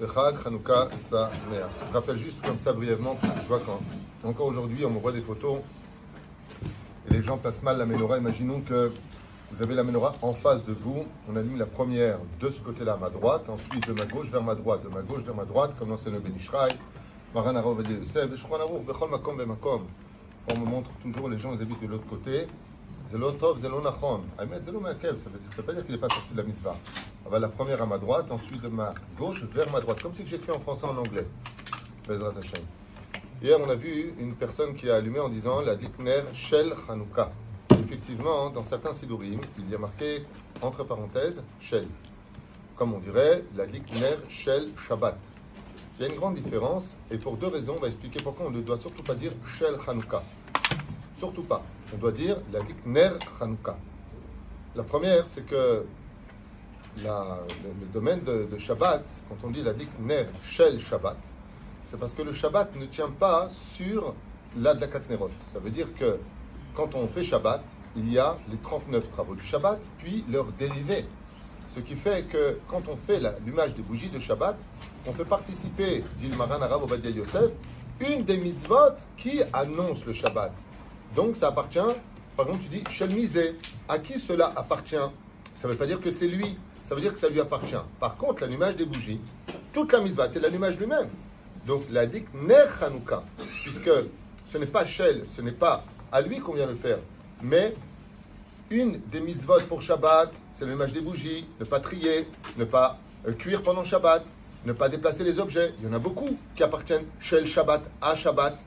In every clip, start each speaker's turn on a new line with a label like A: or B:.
A: Je rappelle juste comme ça brièvement, je vois quand encore aujourd'hui on me voit des photos et les gens passent mal la menorah. Imaginons que vous avez la menorah en face de vous. On allume la première de ce côté-là à ma droite, ensuite de ma gauche vers ma droite, de ma gauche vers ma droite, comme dans le Benishraï. Maran Arov et Makom Bemakom. On me montre toujours les gens, ils habitent de l'autre côté. Zelo Tov, Zelo Nachon. Ahmed, Zelo Makev, ça ne veut pas dire qu'il n'est pas sorti de la mitzvah. Va la première à ma droite, ensuite de ma gauche vers ma droite, comme si j'écris en français en anglais. Hier, on a vu une personne qui a allumé en disant la Dikner Shel Hanouka. Effectivement, dans certains Sidurim, il y a marqué entre parenthèses Shel. Comme on dirait la Dikner Shel Shabbat. Il y a une grande différence, et pour deux raisons, on va expliquer pourquoi on ne doit surtout pas dire Shel Hanouka. Surtout pas. On doit dire la Dikner Hanouka. La première, c'est que le, domaine de, Shabbat, quand on dit la Ner Shel Shabbat, c'est parce que le Shabbat ne tient pas sur l'Adlakat Nerot. Ça veut dire que quand on fait Shabbat, il y a les 39 travaux du Shabbat, puis leurs dérivés. Ce qui fait que quand on fait l'allumage des bougies de Shabbat, on fait participer, dit le Maran Arabe Obadiah Yosef, une des mitzvot qui annonce le Shabbat. Donc ça appartient, par exemple, tu dis Shel Mizé. À qui cela appartient? Ça ne veut pas dire que c'est lui ça veut dire que ça lui appartient. Par contre, l'allumage des bougies, toute la mitzvah, c'est l'allumage lui-même. Donc, la dik ner Hanouka, puisque ce n'est pas Shell, ce n'est pas à lui qu'on vient le faire, mais une des mitzvot pour Shabbat, c'est l'allumage des bougies, ne pas trier, ne pas cuire pendant Shabbat, ne pas déplacer les objets. Il y en a beaucoup qui appartiennent Shell Shabbat à Shabbat.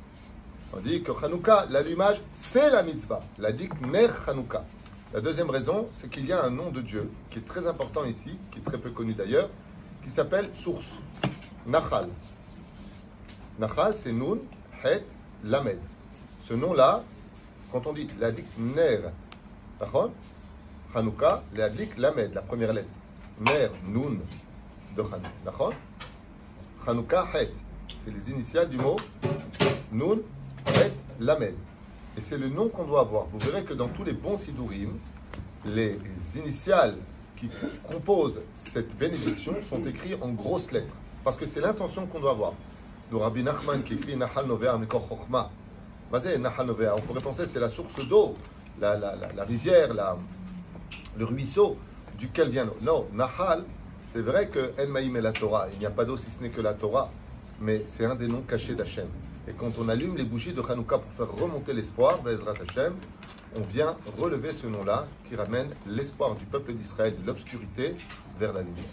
A: On dit que Hanouka, l'allumage, c'est la mitzvah. La dik ner Hanouka. La deuxième raison, c'est qu'il y a un nom de Dieu qui est très important ici, qui est très peu connu d'ailleurs, qui s'appelle source. Nachal. Nachal, c'est Nun, Het, Lamed. Ce nom-là, quand on dit l'adlik Ner, Hanouka, l'adlik Lamed, la première lettre. Ner, Nun, de Hanouka. Hanouka, Het. C'est les initiales du mot Nun, Het, Lamed. Et c'est le nom qu'on doit avoir. Vous verrez que dans tous les bons sidurim, les initiales qui composent cette bénédiction sont écrites en grosses lettres. Parce que c'est l'intention qu'on doit avoir. Le Rabbi Nachman qui écrit Nahal Novea Mekor Chochma. Nahal Novea. On pourrait penser que c'est la source d'eau, la, la, la, la, rivière, le ruisseau duquel vient l'eau. Non, Nahal, c'est vrai que En Maïm est la Torah. Il n'y a pas d'eau si ce n'est que la Torah. Mais c'est un des noms cachés d'Hachem. Et quand on allume les bougies de Hanouka pour faire remonter l'espoir, on vient relever ce nom-là qui ramène l'espoir du peuple d'Israël de l'obscurité vers la lumière.